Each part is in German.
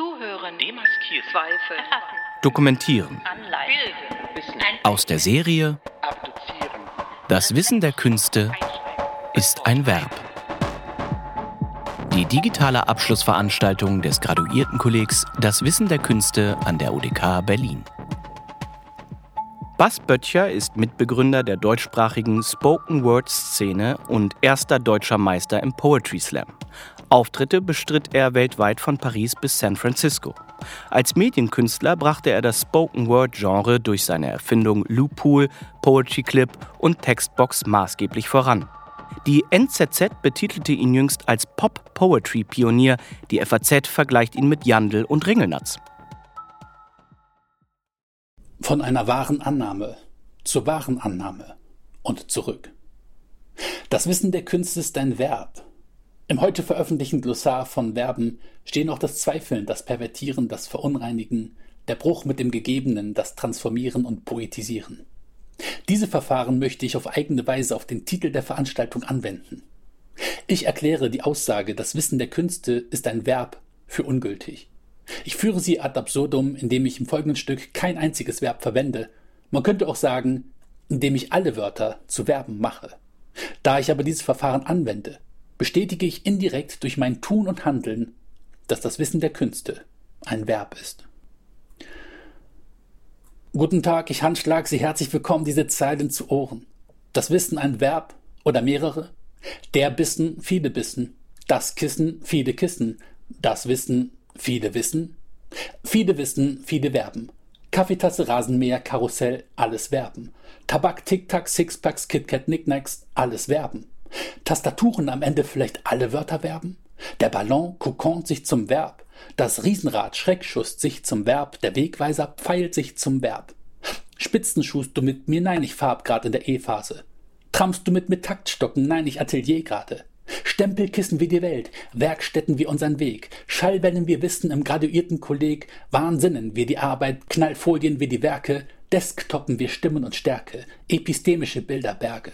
Zuhören. Demaskieren. Zweifel. Erfassen. Dokumentieren. Anleihen. Bilden. Wissen. Aus der Serie Abduzieren. Das Wissen der Künste ist ein Verb. Die digitale Abschlussveranstaltung des Graduiertenkollegs Das Wissen der Künste an der UDK Berlin. Bas Böttcher ist Mitbegründer der deutschsprachigen Spoken Word Szene und erster deutscher Meister im Poetry Slam. Auftritte bestritt er weltweit von Paris bis San Francisco. Als Medienkünstler brachte er das Spoken Word Genre durch seine Erfindung Loopool, Poetry Clip und Textbox maßgeblich voran. Die NZZ betitelte ihn jüngst als Pop-Poetry-Pionier, die FAZ vergleicht ihn mit Jandl und Ringelnatz. Von einer wahren Annahme zur wahren Annahme und zurück. Das Wissen der Künste ist ein Verb. Im heute veröffentlichten Glossar von Verben stehen auch das Zweifeln, das Pervertieren, das Verunreinigen, der Bruch mit dem Gegebenen, das Transformieren und Poetisieren. Diese Verfahren möchte ich auf eigene Weise auf den Titel der Veranstaltung anwenden. Ich erkläre die Aussage, das Wissen der Künste ist ein Verb, für ungültig. Ich führe sie ad absurdum, indem ich im folgenden Stück kein einziges Verb verwende. Man könnte auch sagen, indem ich alle Wörter zu Verben mache. Da ich aber dieses Verfahren anwende, bestätige ich indirekt durch mein Tun und Handeln, dass das Wissen der Künste ein Verb ist. Guten Tag, ich handschlag Sie herzlich willkommen, diese Zeilen zu Ohren. Das Wissen ein Verb oder mehrere? Der Bissen, viele Bissen. Das Kissen, viele Kissen. Das Wissen, viele Wissen. Viele Wissen, viele Verben. Kaffeetasse, Rasenmäher, Karussell, alles Verben. Tabak, Tic-Tac, Sixpacks, KitKat, Knickknacks, alles Verben. Tastaturen am Ende vielleicht alle Wörter Verben? Der Ballon kokont sich zum Verb. Das Riesenrad Schreckschuss sich zum Verb. Der Wegweiser pfeilt sich zum Verb. Spitzenschuhst du mit mir? Nein, ich farb grad in der E-Phase. Trampst du mit mit Taktstocken? Nein, ich Atelier gerade. Stempelkissen wie die Welt, Werkstätten wie unseren Weg, Schallwellen wir Wissen im graduierten Kolleg, Wahnsinnen wir die Arbeit, Knallfolien wie die Werke, Desktoppen wir Stimmen und Stärke, epistemische Bilderberge.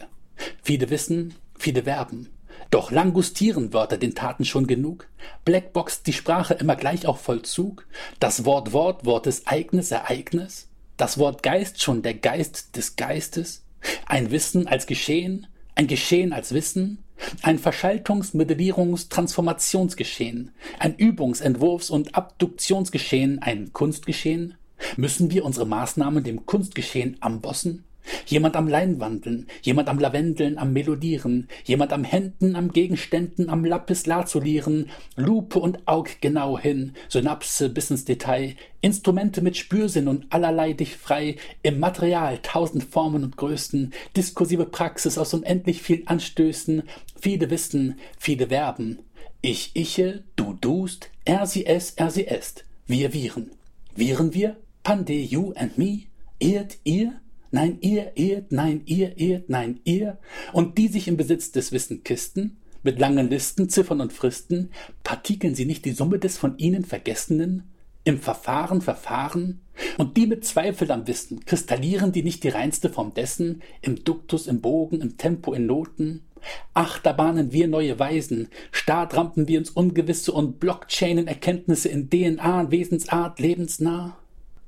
Viele wissen, viele Verben. Doch langustieren Wörter den Taten schon genug? Blackbox die Sprache immer gleich auf Vollzug? Das Wort Wort, Wort des Eignis, Ereignis? Das Wort Geist schon der Geist des Geistes? Ein Wissen als Geschehen? Ein Geschehen als Wissen? Ein Verschaltungs-, Modellierungs-, Transformationsgeschehen? Ein Übungs-, Entwurfs- und Abduktionsgeschehen? Ein Kunstgeschehen? Müssen wir unsere Maßnahmen dem Kunstgeschehen ambossen? Jemand am Leinwandeln, jemand am Lavendeln, am Melodieren, jemand am Händen, am Gegenständen, am Lapis Lazulieren, Lupe und Aug genau hin, Synapse bis ins Detail, Instrumente mit Spürsinn und allerlei dich frei, im Material tausend Formen und Größen, diskursive Praxis aus unendlich vielen Anstößen, viele Wissen, viele Verben. Ich iche, du dust, er sie es, er sie est. Wir viren. Viren wir? Pande you and me? Irrt ihr? Nein, ihr ehrt, nein, ihr ehrt, nein, ihr. Und die sich im Besitz des Wissen kisten, mit langen Listen, Ziffern und Fristen, partikeln sie nicht die Summe des von ihnen Vergessenen? Im Verfahren verfahren? Und die mit Zweifel am Wissen, kristallieren die nicht die reinste Form dessen, im Duktus, im Bogen, im Tempo, in Noten? Achterbahnen wir neue Weisen, Startrampen wir ins Ungewisse und Blockchainen Erkenntnisse in DNA, Wesensart, lebensnah?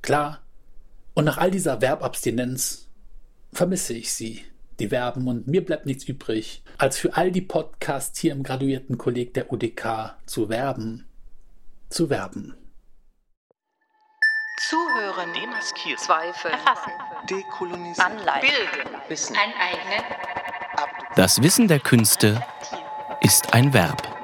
Klar, und nach all dieser Verbabstinenz vermisse ich sie, die Verben, und mir bleibt nichts übrig, als für all die Podcasts hier im Graduiertenkolleg der UDK zu werben. Zu werben. Zuhören. Demaskieren. Zweifel. Erfassen. Dekolonisieren. Anleihen. Bilden. Wissen. Aneignen. Das Wissen der Künste ist ein Verb.